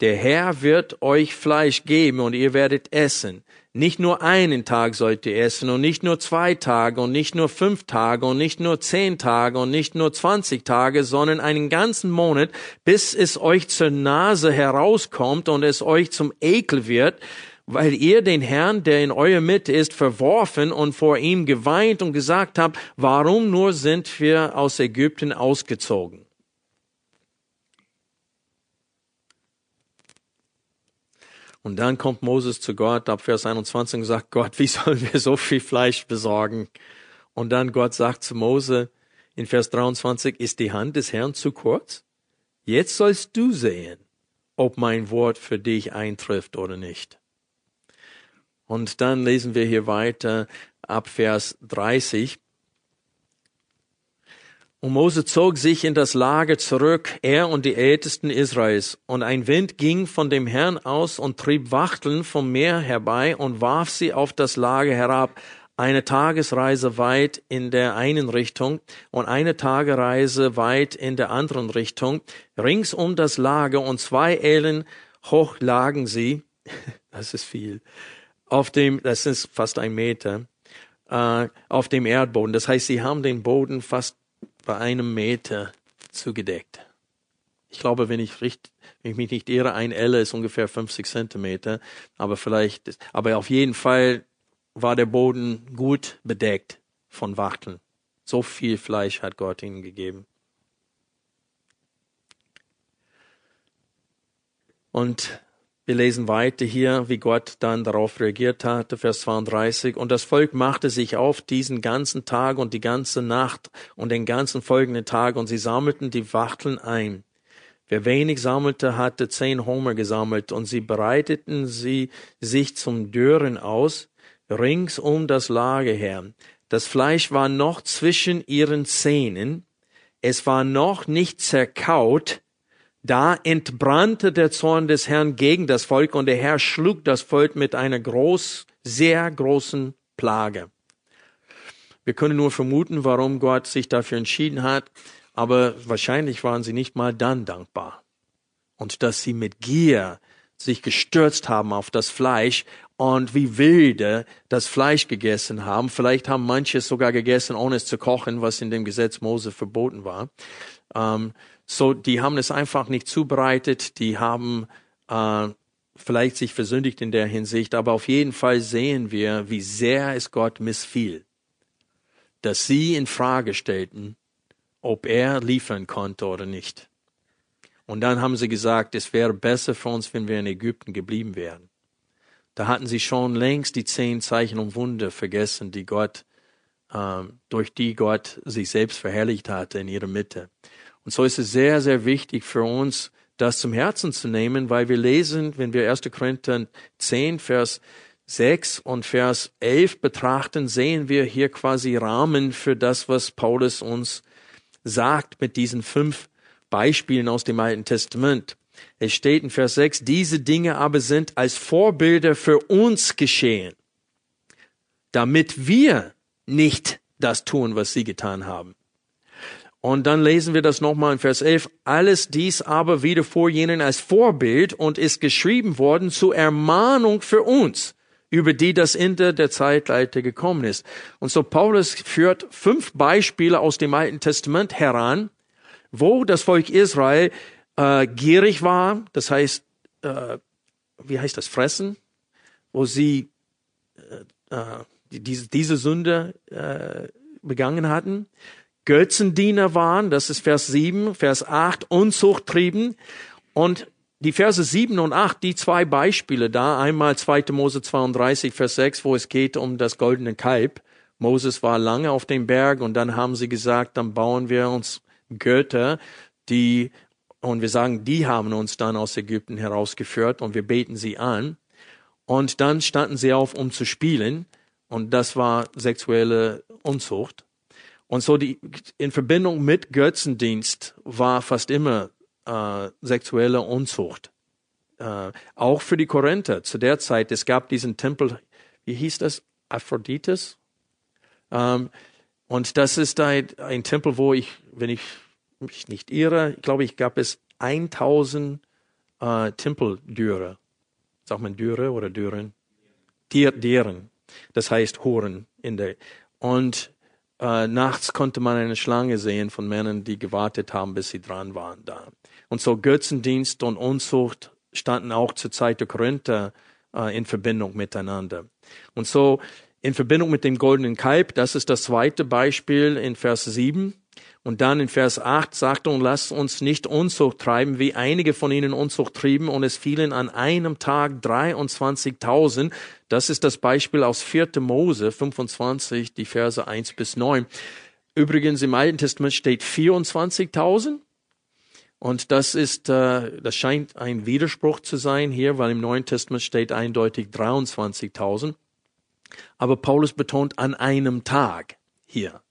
Der Herr wird euch Fleisch geben und ihr werdet essen. Nicht nur einen Tag sollt ihr essen und nicht nur zwei Tage und nicht nur fünf Tage und nicht nur zehn Tage und nicht nur zwanzig Tage, sondern einen ganzen Monat, bis es euch zur Nase herauskommt und es euch zum Ekel wird, weil ihr den Herrn, der in eurer Mitte ist, verworfen und vor ihm geweint und gesagt habt, warum nur sind wir aus Ägypten ausgezogen? Und dann kommt Moses zu Gott ab Vers 21 und sagt, Gott, wie sollen wir so viel Fleisch besorgen? Und dann Gott sagt zu Mose in Vers 23, ist die Hand des Herrn zu kurz? Jetzt sollst du sehen, ob mein Wort für dich eintrifft oder nicht. Und dann lesen wir hier weiter ab Vers 30. Und Mose zog sich in das Lager zurück, er und die Ältesten Israels. Und ein Wind ging von dem Herrn aus und trieb Wachteln vom Meer herbei und warf sie auf das Lager herab, eine Tagesreise weit in der einen Richtung und eine Tagereise weit in der anderen Richtung, rings um das Lager und zwei Ellen hoch lagen sie, das ist viel, auf dem, das ist fast ein Meter, äh, auf dem Erdboden. Das heißt, sie haben den Boden fast bei einem Meter zugedeckt. Ich glaube, wenn ich, richt, wenn ich mich nicht irre, ein Elle ist ungefähr 50 Zentimeter. Aber vielleicht, aber auf jeden Fall war der Boden gut bedeckt von Wachteln. So viel Fleisch hat Gott ihnen gegeben. Und wir lesen weiter hier, wie Gott dann darauf reagiert hatte, Vers 32. Und das Volk machte sich auf diesen ganzen Tag und die ganze Nacht und den ganzen folgenden Tag und sie sammelten die Wachteln ein. Wer wenig sammelte, hatte zehn Homer gesammelt und sie bereiteten sie sich zum Dürren aus, rings um das Lager her. Das Fleisch war noch zwischen ihren Zähnen, es war noch nicht zerkaut, da entbrannte der Zorn des Herrn gegen das Volk und der Herr schlug das Volk mit einer groß, sehr großen Plage. Wir können nur vermuten, warum Gott sich dafür entschieden hat, aber wahrscheinlich waren sie nicht mal dann dankbar. Und dass sie mit Gier sich gestürzt haben auf das Fleisch und wie wilde das Fleisch gegessen haben. Vielleicht haben manche es sogar gegessen, ohne es zu kochen, was in dem Gesetz Mose verboten war. Ähm, so, die haben es einfach nicht zubereitet, die haben äh, vielleicht sich versündigt in der Hinsicht, aber auf jeden Fall sehen wir, wie sehr es Gott missfiel, dass sie in Frage stellten, ob er liefern konnte oder nicht. Und dann haben sie gesagt, es wäre besser für uns, wenn wir in Ägypten geblieben wären. Da hatten sie schon längst die zehn Zeichen und Wunder vergessen, die Gott, äh, durch die Gott sich selbst verherrlicht hatte in ihrer Mitte. Und so ist es sehr, sehr wichtig für uns, das zum Herzen zu nehmen, weil wir lesen, wenn wir 1. Korinther 10, Vers 6 und Vers 11 betrachten, sehen wir hier quasi Rahmen für das, was Paulus uns sagt mit diesen fünf Beispielen aus dem Alten Testament. Es steht in Vers 6, diese Dinge aber sind als Vorbilder für uns geschehen, damit wir nicht das tun, was sie getan haben. Und dann lesen wir das nochmal in Vers 11. Alles dies aber wieder vor jenen als Vorbild und ist geschrieben worden zur Ermahnung für uns, über die das Ende der Zeitleiter gekommen ist. Und so Paulus führt fünf Beispiele aus dem Alten Testament heran, wo das Volk Israel äh, gierig war, das heißt, äh, wie heißt das, fressen, wo sie äh, äh diese, diese Sünde äh, begangen hatten Götzendiener waren, das ist Vers 7, Vers 8, Unzucht trieben. Und die Verse 7 und 8, die zwei Beispiele da, einmal 2. Mose 32, Vers 6, wo es geht um das goldene Kalb. Moses war lange auf dem Berg und dann haben sie gesagt, dann bauen wir uns Götter, die, und wir sagen, die haben uns dann aus Ägypten herausgeführt und wir beten sie an. Und dann standen sie auf, um zu spielen. Und das war sexuelle Unzucht. Und so die in Verbindung mit Götzendienst war fast immer äh, sexuelle Unzucht. Äh, auch für die Korinther zu der Zeit. Es gab diesen Tempel, wie hieß das? Aphrodites. Ähm, und das ist ein, ein Tempel, wo ich, wenn ich mich nicht irre, glaube ich, gab es 1000 äh, Tempeldüre. Sagt man Düre oder Düren? Dier, Dieren. Das heißt Huren in der. Und äh, nachts konnte man eine Schlange sehen von Männern, die gewartet haben, bis sie dran waren da. Und so Götzendienst und Unzucht standen auch zur Zeit der Korinther äh, in Verbindung miteinander. Und so in Verbindung mit dem goldenen Kalb, das ist das zweite Beispiel in Vers 7. Und dann in Vers 8 sagt er, und lasst uns nicht Unzucht treiben, wie einige von ihnen Unzucht trieben, und es fielen an einem Tag 23.000. Das ist das Beispiel aus 4. Mose 25, die Verse 1 bis 9. Übrigens im Alten Testament steht 24.000. Und das ist, äh, das scheint ein Widerspruch zu sein hier, weil im Neuen Testament steht eindeutig 23.000. Aber Paulus betont an einem Tag hier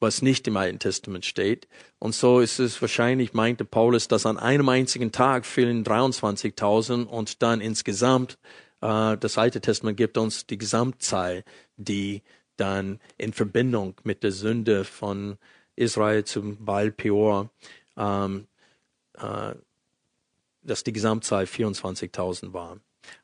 was nicht im Alten Testament steht. Und so ist es wahrscheinlich, meinte Paulus, dass an einem einzigen Tag fehlen 23.000 und dann insgesamt, äh, das Alte Testament gibt uns die Gesamtzahl, die dann in Verbindung mit der Sünde von Israel zum Baal Peor, ähm, äh, dass die Gesamtzahl 24.000 war.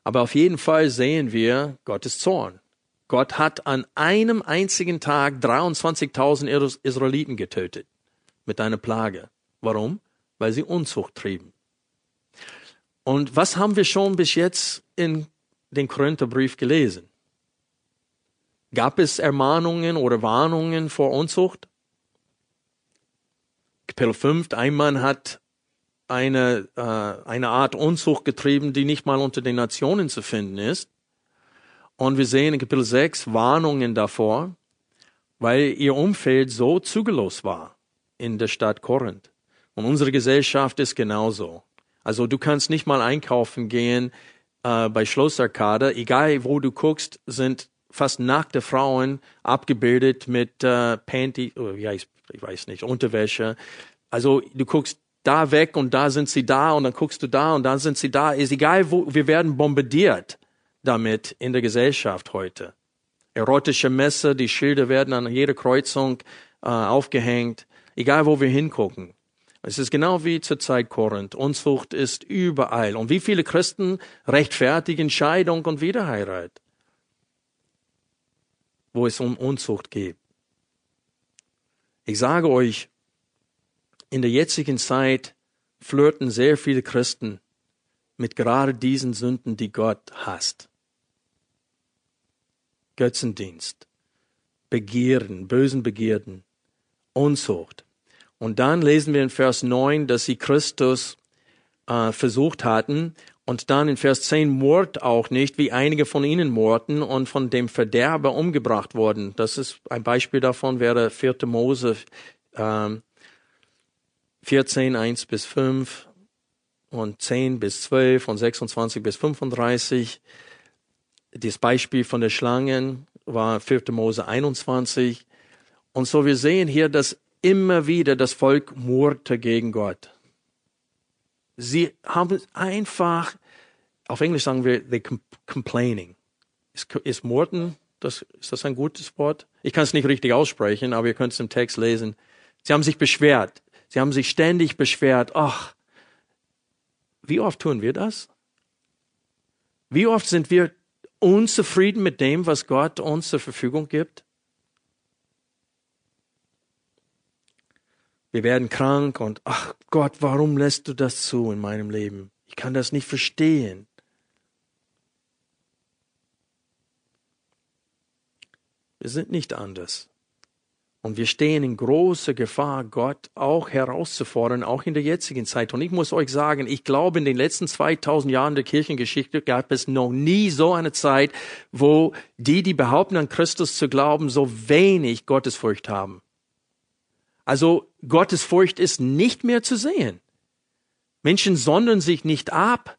Aber auf jeden Fall sehen wir Gottes Zorn. Gott hat an einem einzigen Tag 23.000 Israeliten getötet mit einer Plage. Warum? weil sie Unzucht trieben. Und was haben wir schon bis jetzt in den Korintherbrief gelesen? Gab es Ermahnungen oder Warnungen vor Unzucht? Kapitel 5, ein Mann hat eine, äh, eine Art Unzucht getrieben, die nicht mal unter den Nationen zu finden ist. Und wir sehen in Kapitel 6 Warnungen davor, weil ihr Umfeld so zügellos war in der Stadt Korinth. Und unsere Gesellschaft ist genauso. Also du kannst nicht mal einkaufen gehen äh, bei Schlossarkade. Egal wo du guckst, sind fast nackte Frauen abgebildet mit äh, Panty, oh, ja, ich, weiß nicht, Unterwäsche. Also du guckst da weg und da sind sie da und dann guckst du da und dann sind sie da. Ist egal wo, wir werden bombardiert damit in der Gesellschaft heute. Erotische Messe, die Schilder werden an jeder Kreuzung äh, aufgehängt, egal wo wir hingucken. Es ist genau wie zur Zeit Korinth. Unzucht ist überall. Und wie viele Christen rechtfertigen Scheidung und Wiederheirat, wo es um Unzucht geht. Ich sage euch, in der jetzigen Zeit flirten sehr viele Christen mit gerade diesen Sünden, die Gott hasst. Götzendienst, Begierden, bösen Begierden, Unzucht. Und dann lesen wir in Vers 9, dass sie Christus äh, versucht hatten. Und dann in Vers 10 Mord auch nicht, wie einige von ihnen morden und von dem Verderber umgebracht wurden. Das ist ein Beispiel davon, wäre 4. Mose ähm, 14, 1 bis 5 und 10 bis 12 und 26 bis 35. Das Beispiel von der Schlangen war 4. Mose 21. Und so wir sehen hier, dass immer wieder das Volk murrte gegen Gott. Sie haben einfach, auf Englisch sagen wir, they complaining. Ist, ist murten, das, ist das ein gutes Wort? Ich kann es nicht richtig aussprechen, aber ihr könnt es im Text lesen. Sie haben sich beschwert. Sie haben sich ständig beschwert. Ach, wie oft tun wir das? Wie oft sind wir unzufrieden mit dem, was Gott uns zur Verfügung gibt? Wir werden krank und ach Gott, warum lässt du das zu in meinem Leben? Ich kann das nicht verstehen. Wir sind nicht anders. Und wir stehen in großer Gefahr, Gott auch herauszufordern, auch in der jetzigen Zeit. Und ich muss euch sagen, ich glaube, in den letzten 2000 Jahren der Kirchengeschichte gab es noch nie so eine Zeit, wo die, die behaupten, an Christus zu glauben, so wenig Gottesfurcht haben. Also Gottesfurcht ist nicht mehr zu sehen. Menschen sondern sich nicht ab.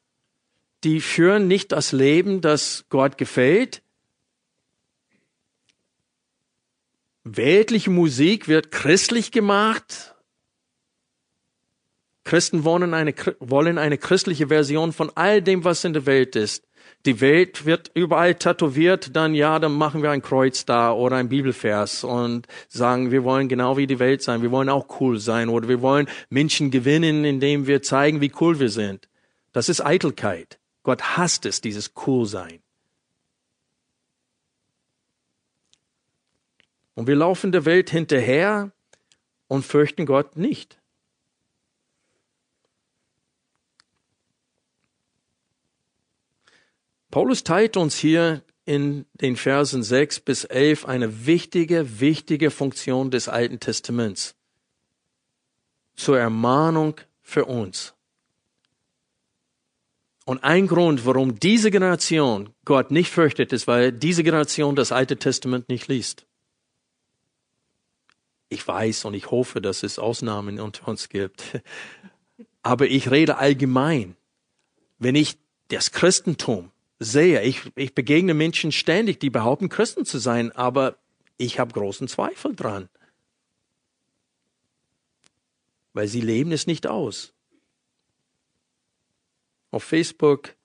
Die führen nicht das Leben, das Gott gefällt. Weltliche Musik wird christlich gemacht. Christen wollen eine, wollen eine christliche Version von all dem, was in der Welt ist. Die Welt wird überall tätowiert, dann ja, dann machen wir ein Kreuz da oder ein Bibelvers und sagen, wir wollen genau wie die Welt sein, wir wollen auch cool sein oder wir wollen Menschen gewinnen, indem wir zeigen, wie cool wir sind. Das ist Eitelkeit. Gott hasst es, dieses Coolsein. Und wir laufen der Welt hinterher und fürchten Gott nicht. Paulus teilt uns hier in den Versen 6 bis 11 eine wichtige, wichtige Funktion des Alten Testaments zur Ermahnung für uns. Und ein Grund, warum diese Generation Gott nicht fürchtet, ist, weil diese Generation das Alte Testament nicht liest. Ich weiß und ich hoffe, dass es Ausnahmen unter uns gibt. Aber ich rede allgemein. Wenn ich das Christentum sehe, ich, ich begegne Menschen ständig, die behaupten, Christen zu sein, aber ich habe großen Zweifel dran. Weil sie leben es nicht aus. Auf Facebook,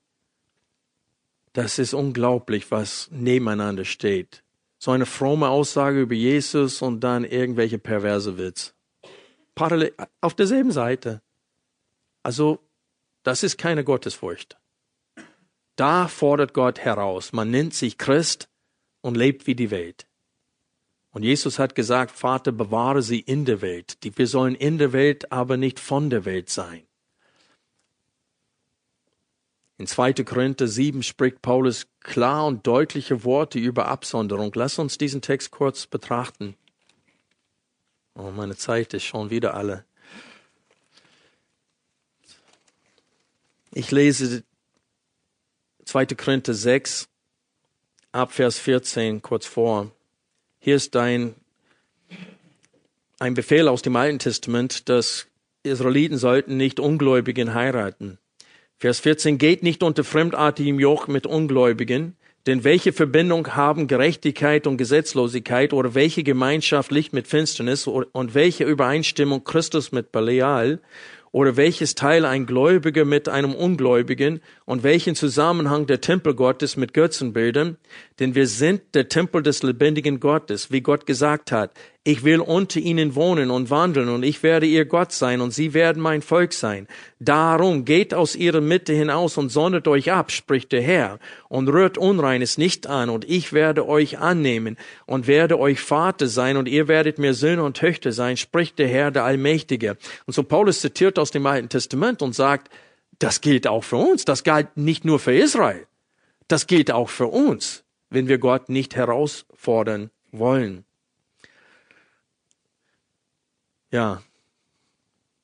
das ist unglaublich, was nebeneinander steht so eine fromme Aussage über Jesus und dann irgendwelche perverse Witz. Parallel, auf derselben Seite. Also, das ist keine Gottesfurcht. Da fordert Gott heraus. Man nennt sich Christ und lebt wie die Welt. Und Jesus hat gesagt, Vater, bewahre sie in der Welt. Wir sollen in der Welt, aber nicht von der Welt sein. In 2. Korinther 7 spricht Paulus klar und deutliche Worte über Absonderung. Lass uns diesen Text kurz betrachten. Oh, meine Zeit ist schon wieder alle. Ich lese 2. Korinther 6, ab Vers 14 kurz vor. Hier ist ein, ein Befehl aus dem Alten Testament, dass Israeliten sollten nicht Ungläubigen heiraten. Vers 14, geht nicht unter fremdartigem Joch mit Ungläubigen, denn welche Verbindung haben Gerechtigkeit und Gesetzlosigkeit oder welche Gemeinschaft Licht mit Finsternis und welche Übereinstimmung Christus mit Belial oder welches Teil ein Gläubiger mit einem Ungläubigen und welchen Zusammenhang der Tempel Gottes mit Götzenbildern? Denn wir sind der Tempel des lebendigen Gottes, wie Gott gesagt hat. Ich will unter ihnen wohnen und wandeln und ich werde ihr Gott sein und sie werden mein Volk sein. Darum geht aus ihrer Mitte hinaus und sonnet euch ab, spricht der Herr, und rührt Unreines nicht an und ich werde euch annehmen und werde euch Vater sein und ihr werdet mir Söhne und Töchter sein, spricht der Herr, der Allmächtige. Und so Paulus zitiert aus dem Alten Testament und sagt, das gilt auch für uns, das galt nicht nur für Israel, das gilt auch für uns, wenn wir Gott nicht herausfordern wollen. Ja,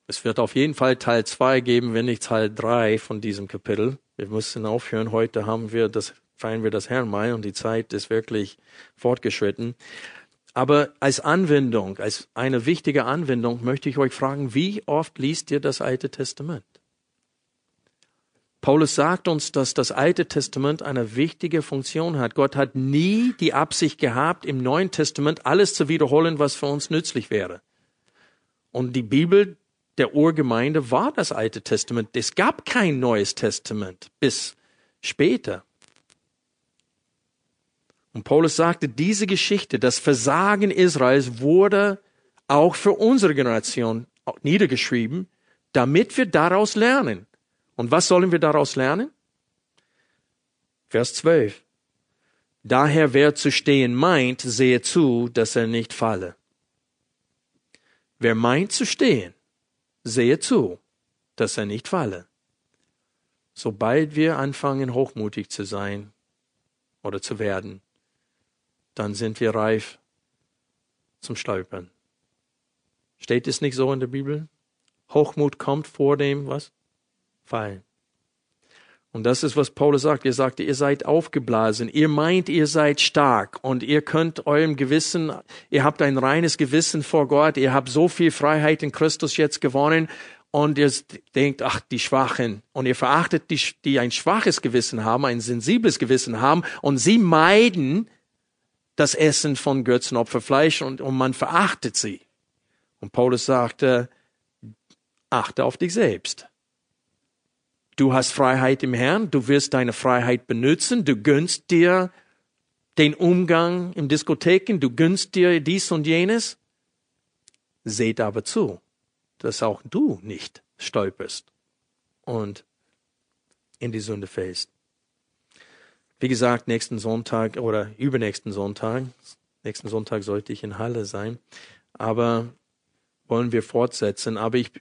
es wird auf jeden Fall Teil zwei geben, wenn nicht Teil drei von diesem Kapitel. Wir müssen aufhören. Heute haben wir das, feiern wir das Herrnmal und die Zeit ist wirklich fortgeschritten. Aber als Anwendung, als eine wichtige Anwendung möchte ich euch fragen, wie oft liest ihr das Alte Testament? Paulus sagt uns, dass das Alte Testament eine wichtige Funktion hat. Gott hat nie die Absicht gehabt, im Neuen Testament alles zu wiederholen, was für uns nützlich wäre. Und die Bibel der Urgemeinde war das Alte Testament. Es gab kein Neues Testament bis später. Und Paulus sagte, diese Geschichte, das Versagen Israels wurde auch für unsere Generation niedergeschrieben, damit wir daraus lernen. Und was sollen wir daraus lernen? Vers 12. Daher wer zu stehen meint, sehe zu, dass er nicht falle. Wer meint zu stehen, sehe zu, dass er nicht falle. Sobald wir anfangen, hochmutig zu sein oder zu werden, dann sind wir reif zum Stolpern. Steht es nicht so in der Bibel? Hochmut kommt vor dem, was? Fallen. Und das ist, was Paulus sagt. Er sagte, ihr seid aufgeblasen. Ihr meint, ihr seid stark und ihr könnt eurem Gewissen, ihr habt ein reines Gewissen vor Gott. Ihr habt so viel Freiheit in Christus jetzt gewonnen und ihr denkt, ach, die Schwachen. Und ihr verachtet die, die ein schwaches Gewissen haben, ein sensibles Gewissen haben und sie meiden das Essen von Götzenopferfleisch und, und man verachtet sie. Und Paulus sagte, achte auf dich selbst. Du hast Freiheit im Herrn, du wirst deine Freiheit benutzen, du gönnst dir den Umgang im Diskotheken, du gönnst dir dies und jenes. Seht aber zu, dass auch du nicht stolperst und in die Sünde fällst. Wie gesagt, nächsten Sonntag oder übernächsten Sonntag, nächsten Sonntag sollte ich in Halle sein, aber wollen wir fortsetzen. Aber ich,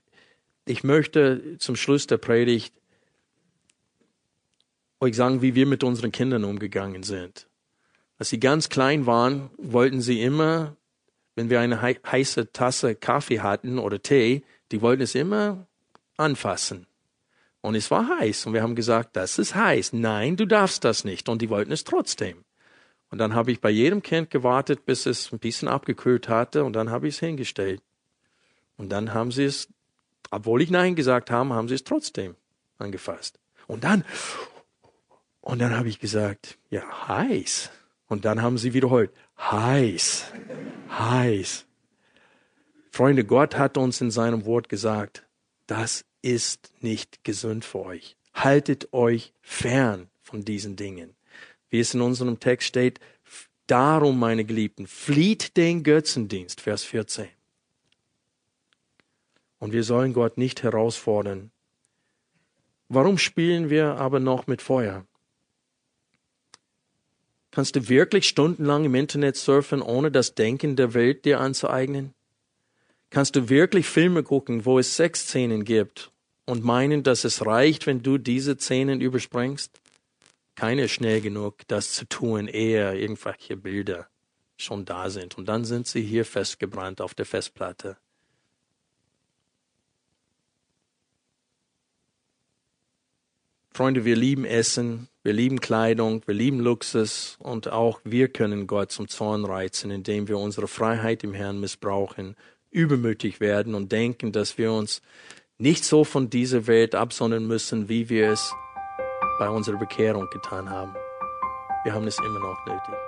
ich möchte zum Schluss der Predigt euch sagen, wie wir mit unseren Kindern umgegangen sind. Als sie ganz klein waren, wollten sie immer, wenn wir eine heiße Tasse Kaffee hatten oder Tee, die wollten es immer anfassen. Und es war heiß. Und wir haben gesagt, das ist heiß. Nein, du darfst das nicht. Und die wollten es trotzdem. Und dann habe ich bei jedem Kind gewartet, bis es ein bisschen abgekühlt hatte. Und dann habe ich es hingestellt. Und dann haben sie es, obwohl ich Nein gesagt habe, haben sie es trotzdem angefasst. Und dann, und dann habe ich gesagt, ja, heiß. Und dann haben sie wiederholt, heiß, heiß. Freunde, Gott hat uns in seinem Wort gesagt, das ist nicht gesund für euch. Haltet euch fern von diesen Dingen. Wie es in unserem Text steht, darum, meine Geliebten, flieht den Götzendienst, Vers 14. Und wir sollen Gott nicht herausfordern. Warum spielen wir aber noch mit Feuer? Kannst du wirklich stundenlang im Internet surfen, ohne das Denken der Welt dir anzueignen? Kannst du wirklich Filme gucken, wo es Sexszenen gibt und meinen, dass es reicht, wenn du diese Szenen überspringst? Keiner ist schnell genug, das zu tun, ehe irgendwelche Bilder schon da sind. Und dann sind sie hier festgebrannt auf der Festplatte. Freunde, wir lieben Essen, wir lieben Kleidung, wir lieben Luxus und auch wir können Gott zum Zorn reizen, indem wir unsere Freiheit im Herrn missbrauchen, übermütig werden und denken, dass wir uns nicht so von dieser Welt absondern müssen, wie wir es bei unserer Bekehrung getan haben. Wir haben es immer noch nötig.